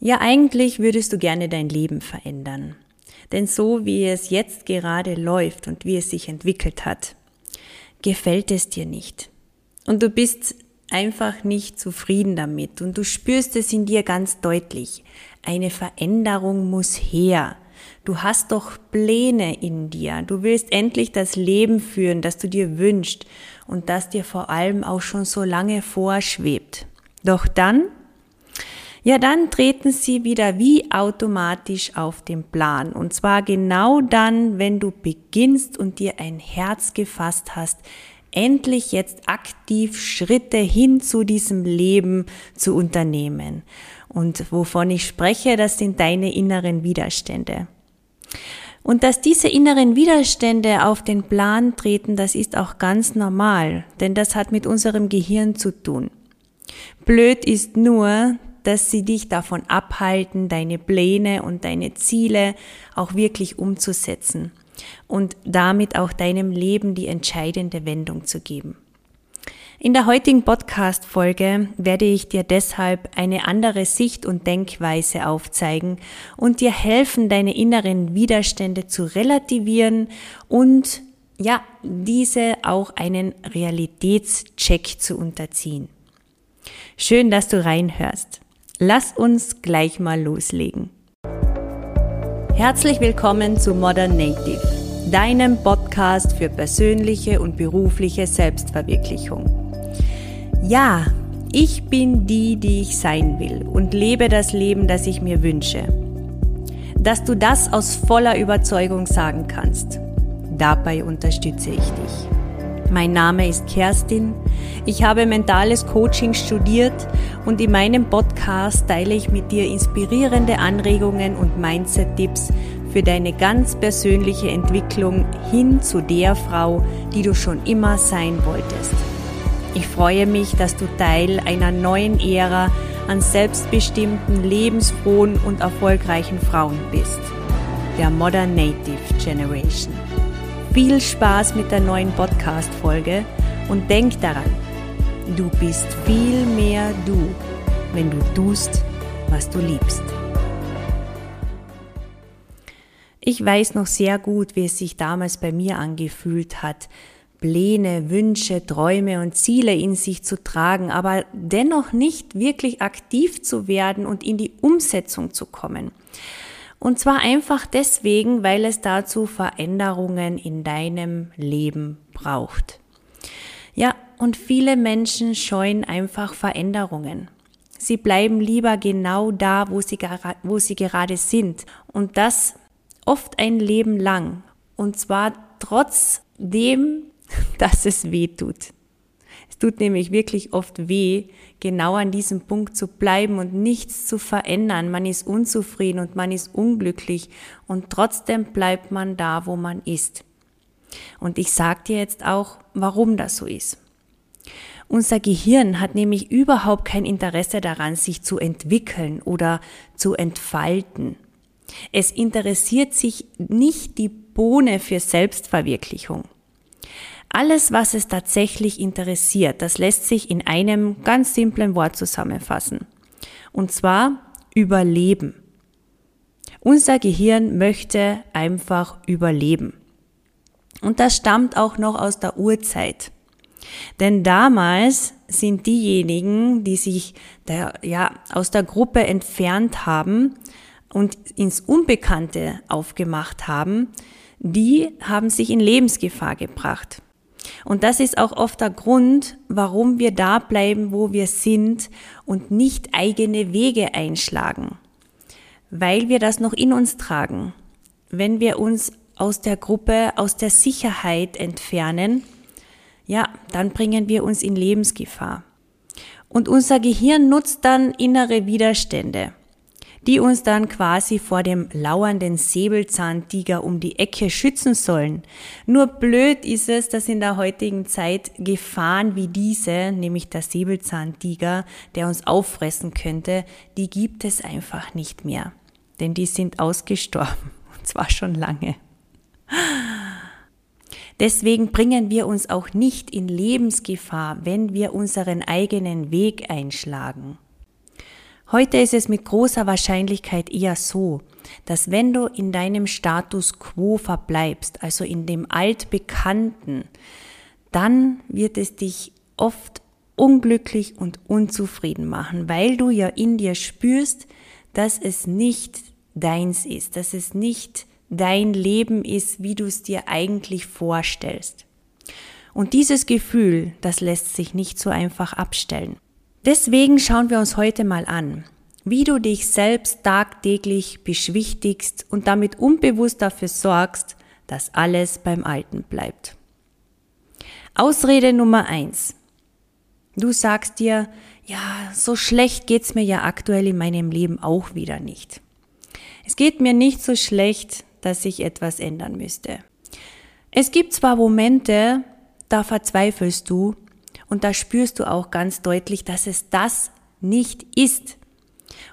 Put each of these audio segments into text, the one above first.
Ja, eigentlich würdest du gerne dein Leben verändern. Denn so wie es jetzt gerade läuft und wie es sich entwickelt hat, gefällt es dir nicht. Und du bist einfach nicht zufrieden damit und du spürst es in dir ganz deutlich. Eine Veränderung muss her. Du hast doch Pläne in dir. Du willst endlich das Leben führen, das du dir wünschst und das dir vor allem auch schon so lange vorschwebt. Doch dann, ja, dann treten sie wieder wie automatisch auf den Plan. Und zwar genau dann, wenn du beginnst und dir ein Herz gefasst hast, endlich jetzt aktiv Schritte hin zu diesem Leben zu unternehmen. Und wovon ich spreche, das sind deine inneren Widerstände. Und dass diese inneren Widerstände auf den Plan treten, das ist auch ganz normal, denn das hat mit unserem Gehirn zu tun. Blöd ist nur, dass sie dich davon abhalten, deine Pläne und deine Ziele auch wirklich umzusetzen und damit auch deinem Leben die entscheidende Wendung zu geben. In der heutigen Podcast-Folge werde ich dir deshalb eine andere Sicht und Denkweise aufzeigen und dir helfen, deine inneren Widerstände zu relativieren und ja, diese auch einen Realitätscheck zu unterziehen. Schön, dass du reinhörst. Lass uns gleich mal loslegen. Herzlich willkommen zu Modern Native, deinem Podcast für persönliche und berufliche Selbstverwirklichung. Ja, ich bin die, die ich sein will und lebe das Leben, das ich mir wünsche. Dass du das aus voller Überzeugung sagen kannst, dabei unterstütze ich dich. Mein Name ist Kerstin, ich habe mentales Coaching studiert und in meinem Podcast teile ich mit dir inspirierende Anregungen und Mindset-Tipps für deine ganz persönliche Entwicklung hin zu der Frau, die du schon immer sein wolltest. Ich freue mich, dass du Teil einer neuen Ära an selbstbestimmten, lebensfrohen und erfolgreichen Frauen bist. Der Modern Native Generation. Viel Spaß mit der neuen Podcast-Folge und denk daran, du bist viel mehr du, wenn du tust, was du liebst. Ich weiß noch sehr gut, wie es sich damals bei mir angefühlt hat, Pläne, Wünsche, Träume und Ziele in sich zu tragen, aber dennoch nicht wirklich aktiv zu werden und in die Umsetzung zu kommen. Und zwar einfach deswegen, weil es dazu Veränderungen in deinem Leben braucht. Ja, und viele Menschen scheuen einfach Veränderungen. Sie bleiben lieber genau da, wo sie, wo sie gerade sind. Und das oft ein Leben lang. Und zwar trotzdem, dass es weh tut. Es tut nämlich wirklich oft weh, genau an diesem Punkt zu bleiben und nichts zu verändern. Man ist unzufrieden und man ist unglücklich und trotzdem bleibt man da, wo man ist. Und ich sage dir jetzt auch, warum das so ist. Unser Gehirn hat nämlich überhaupt kein Interesse daran, sich zu entwickeln oder zu entfalten. Es interessiert sich nicht die Bohne für Selbstverwirklichung. Alles, was es tatsächlich interessiert, das lässt sich in einem ganz simplen Wort zusammenfassen. Und zwar Überleben. Unser Gehirn möchte einfach überleben. Und das stammt auch noch aus der Urzeit. Denn damals sind diejenigen, die sich der, ja, aus der Gruppe entfernt haben und ins Unbekannte aufgemacht haben, die haben sich in Lebensgefahr gebracht. Und das ist auch oft der Grund, warum wir da bleiben, wo wir sind und nicht eigene Wege einschlagen. Weil wir das noch in uns tragen. Wenn wir uns aus der Gruppe, aus der Sicherheit entfernen, ja, dann bringen wir uns in Lebensgefahr. Und unser Gehirn nutzt dann innere Widerstände die uns dann quasi vor dem lauernden Säbelzahntiger um die Ecke schützen sollen. Nur blöd ist es, dass in der heutigen Zeit Gefahren wie diese, nämlich der Säbelzahntiger, der uns auffressen könnte, die gibt es einfach nicht mehr. Denn die sind ausgestorben. Und zwar schon lange. Deswegen bringen wir uns auch nicht in Lebensgefahr, wenn wir unseren eigenen Weg einschlagen. Heute ist es mit großer Wahrscheinlichkeit eher so, dass wenn du in deinem Status quo verbleibst, also in dem altbekannten, dann wird es dich oft unglücklich und unzufrieden machen, weil du ja in dir spürst, dass es nicht deins ist, dass es nicht dein Leben ist, wie du es dir eigentlich vorstellst. Und dieses Gefühl, das lässt sich nicht so einfach abstellen. Deswegen schauen wir uns heute mal an, wie du dich selbst tagtäglich beschwichtigst und damit unbewusst dafür sorgst, dass alles beim Alten bleibt. Ausrede Nummer eins: Du sagst dir, ja, so schlecht geht's mir ja aktuell in meinem Leben auch wieder nicht. Es geht mir nicht so schlecht, dass ich etwas ändern müsste. Es gibt zwar Momente, da verzweifelst du und da spürst du auch ganz deutlich, dass es das nicht ist.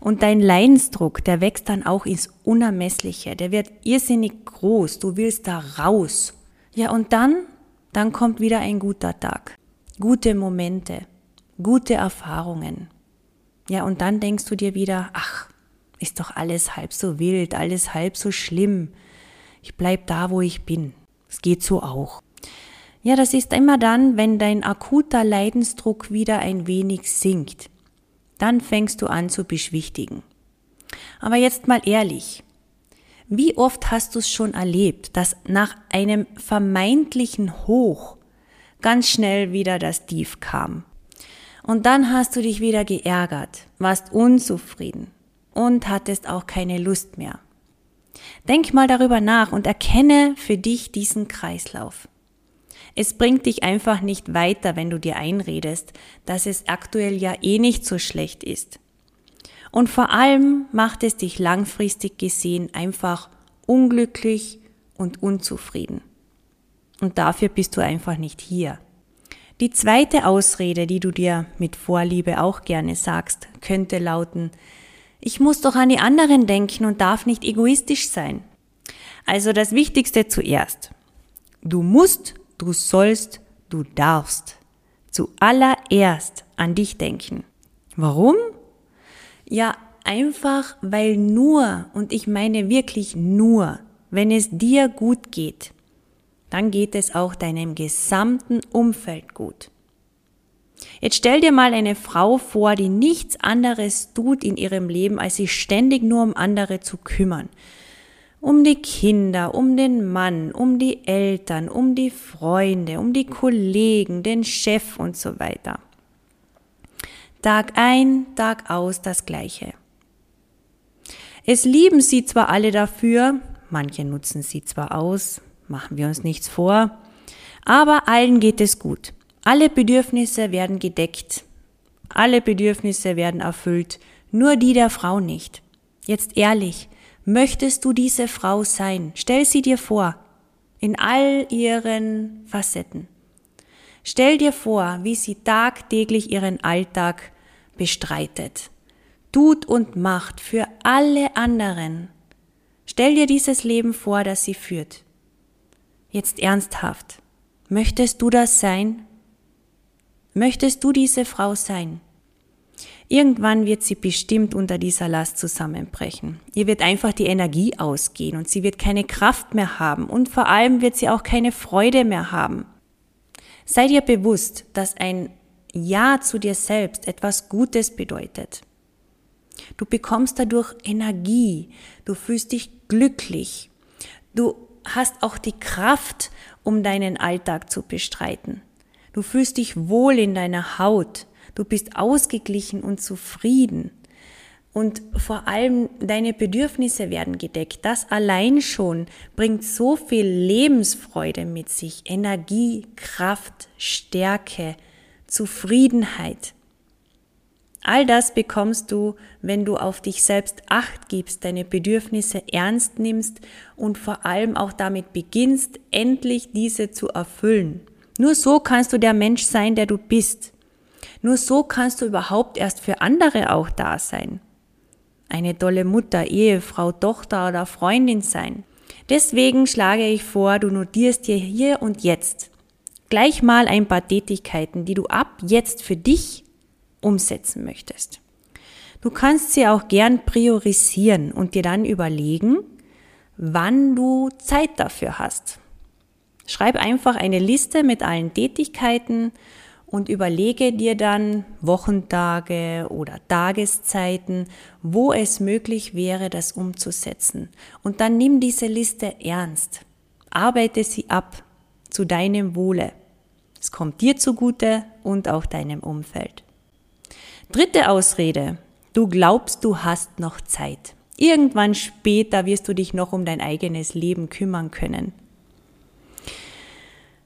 Und dein Leidensdruck, der wächst dann auch ins Unermessliche, der wird irrsinnig groß, du willst da raus. Ja, und dann, dann kommt wieder ein guter Tag, gute Momente, gute Erfahrungen. Ja, und dann denkst du dir wieder, ach, ist doch alles halb so wild, alles halb so schlimm. Ich bleib da, wo ich bin. Es geht so auch. Ja, das ist immer dann, wenn dein akuter Leidensdruck wieder ein wenig sinkt. Dann fängst du an zu beschwichtigen. Aber jetzt mal ehrlich. Wie oft hast du es schon erlebt, dass nach einem vermeintlichen Hoch ganz schnell wieder das Tief kam? Und dann hast du dich wieder geärgert, warst unzufrieden und hattest auch keine Lust mehr. Denk mal darüber nach und erkenne für dich diesen Kreislauf. Es bringt dich einfach nicht weiter, wenn du dir einredest, dass es aktuell ja eh nicht so schlecht ist. Und vor allem macht es dich langfristig gesehen einfach unglücklich und unzufrieden. Und dafür bist du einfach nicht hier. Die zweite Ausrede, die du dir mit Vorliebe auch gerne sagst, könnte lauten, ich muss doch an die anderen denken und darf nicht egoistisch sein. Also das Wichtigste zuerst. Du musst du sollst, du darfst zuallererst an dich denken. Warum? Ja, einfach weil nur, und ich meine wirklich nur, wenn es dir gut geht, dann geht es auch deinem gesamten Umfeld gut. Jetzt stell dir mal eine Frau vor, die nichts anderes tut in ihrem Leben, als sich ständig nur um andere zu kümmern um die Kinder, um den Mann, um die Eltern, um die Freunde, um die Kollegen, den Chef und so weiter. Tag ein, Tag aus das Gleiche. Es lieben sie zwar alle dafür, manche nutzen sie zwar aus, machen wir uns nichts vor, aber allen geht es gut. Alle Bedürfnisse werden gedeckt, alle Bedürfnisse werden erfüllt, nur die der Frau nicht. Jetzt ehrlich, Möchtest du diese Frau sein? Stell sie dir vor, in all ihren Facetten. Stell dir vor, wie sie tagtäglich ihren Alltag bestreitet, tut und macht für alle anderen. Stell dir dieses Leben vor, das sie führt. Jetzt ernsthaft. Möchtest du das sein? Möchtest du diese Frau sein? Irgendwann wird sie bestimmt unter dieser Last zusammenbrechen. Ihr wird einfach die Energie ausgehen und sie wird keine Kraft mehr haben und vor allem wird sie auch keine Freude mehr haben. Sei dir bewusst, dass ein Ja zu dir selbst etwas Gutes bedeutet. Du bekommst dadurch Energie, du fühlst dich glücklich, du hast auch die Kraft, um deinen Alltag zu bestreiten. Du fühlst dich wohl in deiner Haut, Du bist ausgeglichen und zufrieden. Und vor allem deine Bedürfnisse werden gedeckt. Das allein schon bringt so viel Lebensfreude mit sich. Energie, Kraft, Stärke, Zufriedenheit. All das bekommst du, wenn du auf dich selbst acht gibst, deine Bedürfnisse ernst nimmst und vor allem auch damit beginnst, endlich diese zu erfüllen. Nur so kannst du der Mensch sein, der du bist. Nur so kannst du überhaupt erst für andere auch da sein. Eine tolle Mutter, Ehefrau, Tochter oder Freundin sein. Deswegen schlage ich vor, du notierst dir hier und jetzt gleich mal ein paar Tätigkeiten, die du ab jetzt für dich umsetzen möchtest. Du kannst sie auch gern priorisieren und dir dann überlegen, wann du Zeit dafür hast. Schreib einfach eine Liste mit allen Tätigkeiten und überlege dir dann Wochentage oder Tageszeiten, wo es möglich wäre, das umzusetzen. Und dann nimm diese Liste ernst. Arbeite sie ab zu deinem Wohle. Es kommt dir zugute und auch deinem Umfeld. Dritte Ausrede. Du glaubst, du hast noch Zeit. Irgendwann später wirst du dich noch um dein eigenes Leben kümmern können.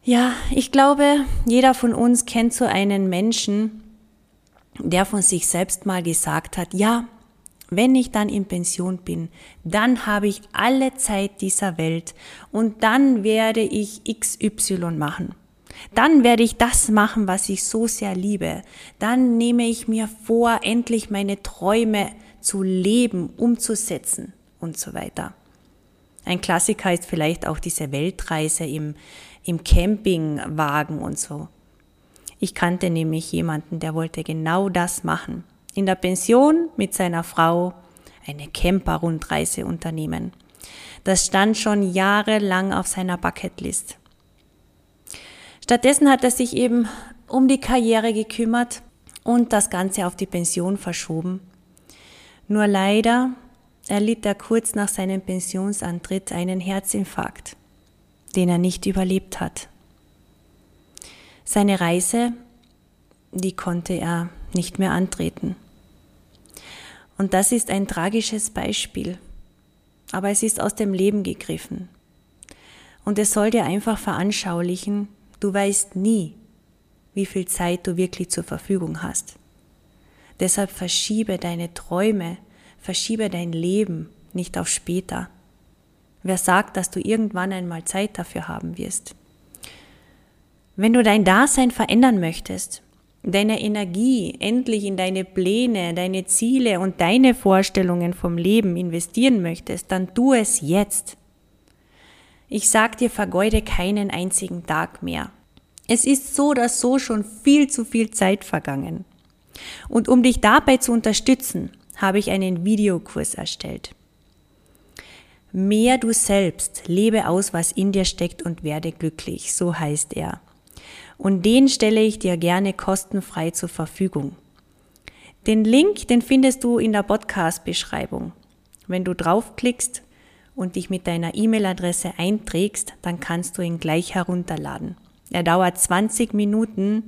Ja, ich glaube, jeder von uns kennt so einen Menschen, der von sich selbst mal gesagt hat, ja, wenn ich dann in Pension bin, dann habe ich alle Zeit dieser Welt und dann werde ich XY machen. Dann werde ich das machen, was ich so sehr liebe. Dann nehme ich mir vor, endlich meine Träume zu leben, umzusetzen und so weiter. Ein Klassiker ist vielleicht auch diese Weltreise im, im Campingwagen und so. Ich kannte nämlich jemanden, der wollte genau das machen. In der Pension mit seiner Frau eine Camper-Rundreise unternehmen. Das stand schon jahrelang auf seiner Bucketlist. Stattdessen hat er sich eben um die Karriere gekümmert und das Ganze auf die Pension verschoben. Nur leider erlitt er kurz nach seinem Pensionsantritt einen Herzinfarkt den er nicht überlebt hat. Seine Reise, die konnte er nicht mehr antreten. Und das ist ein tragisches Beispiel, aber es ist aus dem Leben gegriffen. Und es soll dir einfach veranschaulichen, du weißt nie, wie viel Zeit du wirklich zur Verfügung hast. Deshalb verschiebe deine Träume, verschiebe dein Leben nicht auf später. Wer sagt, dass du irgendwann einmal Zeit dafür haben wirst? Wenn du dein Dasein verändern möchtest, deine Energie endlich in deine Pläne, deine Ziele und deine Vorstellungen vom Leben investieren möchtest, dann tu es jetzt. Ich sag dir, vergeude keinen einzigen Tag mehr. Es ist so oder so schon viel zu viel Zeit vergangen. Und um dich dabei zu unterstützen, habe ich einen Videokurs erstellt. Mehr du selbst, lebe aus, was in dir steckt und werde glücklich, so heißt er. Und den stelle ich dir gerne kostenfrei zur Verfügung. Den Link, den findest du in der Podcast-Beschreibung. Wenn du draufklickst und dich mit deiner E-Mail-Adresse einträgst, dann kannst du ihn gleich herunterladen. Er dauert 20 Minuten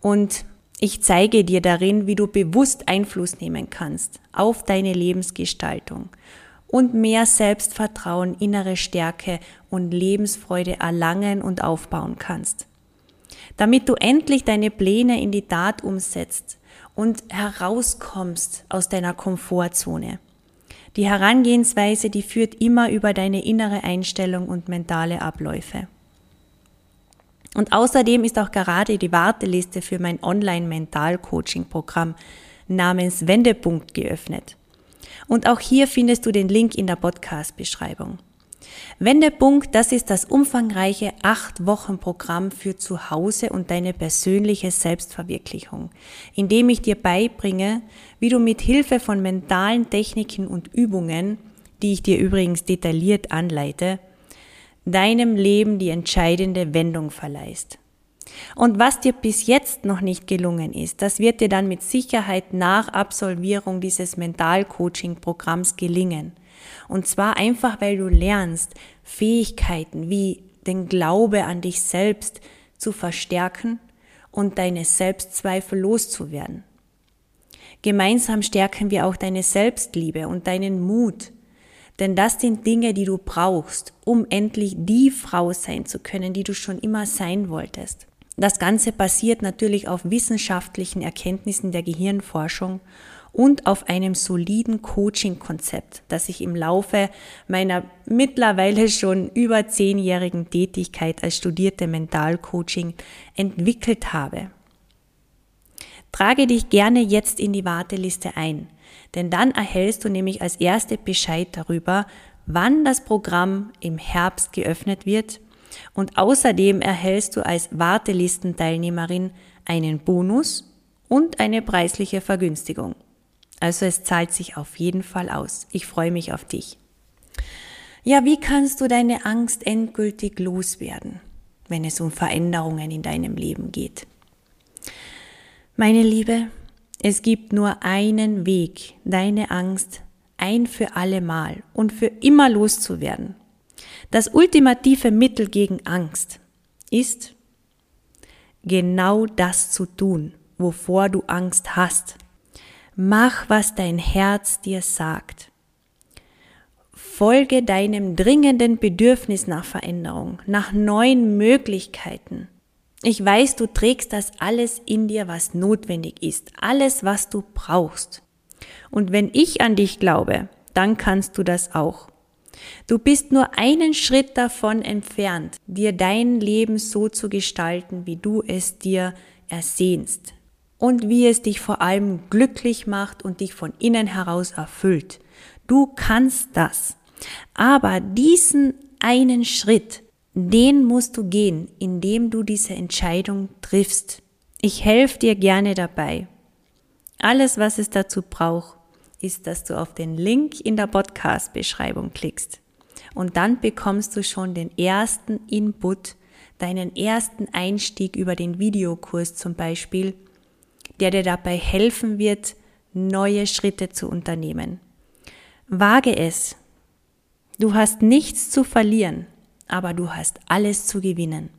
und ich zeige dir darin, wie du bewusst Einfluss nehmen kannst auf deine Lebensgestaltung und mehr Selbstvertrauen, innere Stärke und Lebensfreude erlangen und aufbauen kannst. Damit du endlich deine Pläne in die Tat umsetzt und herauskommst aus deiner Komfortzone. Die Herangehensweise, die führt immer über deine innere Einstellung und mentale Abläufe. Und außerdem ist auch gerade die Warteliste für mein Online-Mental-Coaching-Programm namens Wendepunkt geöffnet. Und auch hier findest du den Link in der Podcast-Beschreibung. Wendepunkt, das ist das umfangreiche acht Wochen Programm für zu Hause und deine persönliche Selbstverwirklichung, in dem ich dir beibringe, wie du mit Hilfe von mentalen Techniken und Übungen, die ich dir übrigens detailliert anleite, deinem Leben die entscheidende Wendung verleihst. Und was dir bis jetzt noch nicht gelungen ist, das wird dir dann mit Sicherheit nach Absolvierung dieses Mental-Coaching-Programms gelingen. Und zwar einfach, weil du lernst, Fähigkeiten wie den Glaube an dich selbst zu verstärken und deine Selbstzweifel loszuwerden. Gemeinsam stärken wir auch deine Selbstliebe und deinen Mut, denn das sind Dinge, die du brauchst, um endlich die Frau sein zu können, die du schon immer sein wolltest. Das Ganze basiert natürlich auf wissenschaftlichen Erkenntnissen der Gehirnforschung und auf einem soliden Coaching-Konzept, das ich im Laufe meiner mittlerweile schon über zehnjährigen Tätigkeit als studierte Mentalcoaching entwickelt habe. Trage dich gerne jetzt in die Warteliste ein, denn dann erhältst du nämlich als erste Bescheid darüber, wann das Programm im Herbst geöffnet wird und außerdem erhältst du als Wartelistenteilnehmerin einen Bonus und eine preisliche Vergünstigung. Also es zahlt sich auf jeden Fall aus. Ich freue mich auf dich. Ja, wie kannst du deine Angst endgültig loswerden, wenn es um Veränderungen in deinem Leben geht? Meine Liebe, es gibt nur einen Weg, deine Angst ein für alle Mal und für immer loszuwerden. Das ultimative Mittel gegen Angst ist, genau das zu tun, wovor du Angst hast. Mach, was dein Herz dir sagt. Folge deinem dringenden Bedürfnis nach Veränderung, nach neuen Möglichkeiten. Ich weiß, du trägst das alles in dir, was notwendig ist, alles, was du brauchst. Und wenn ich an dich glaube, dann kannst du das auch. Du bist nur einen Schritt davon entfernt, dir dein Leben so zu gestalten, wie du es dir ersehnst und wie es dich vor allem glücklich macht und dich von innen heraus erfüllt. Du kannst das. Aber diesen einen Schritt, den musst du gehen, indem du diese Entscheidung triffst. Ich helfe dir gerne dabei. Alles, was es dazu braucht, ist, dass du auf den Link in der Podcast-Beschreibung klickst. Und dann bekommst du schon den ersten Input, deinen ersten Einstieg über den Videokurs zum Beispiel, der dir dabei helfen wird, neue Schritte zu unternehmen. Wage es. Du hast nichts zu verlieren, aber du hast alles zu gewinnen.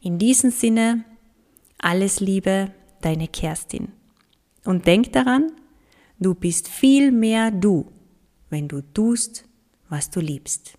In diesem Sinne, alles Liebe, deine Kerstin. Und denk daran, Du bist viel mehr du, wenn du tust, was du liebst.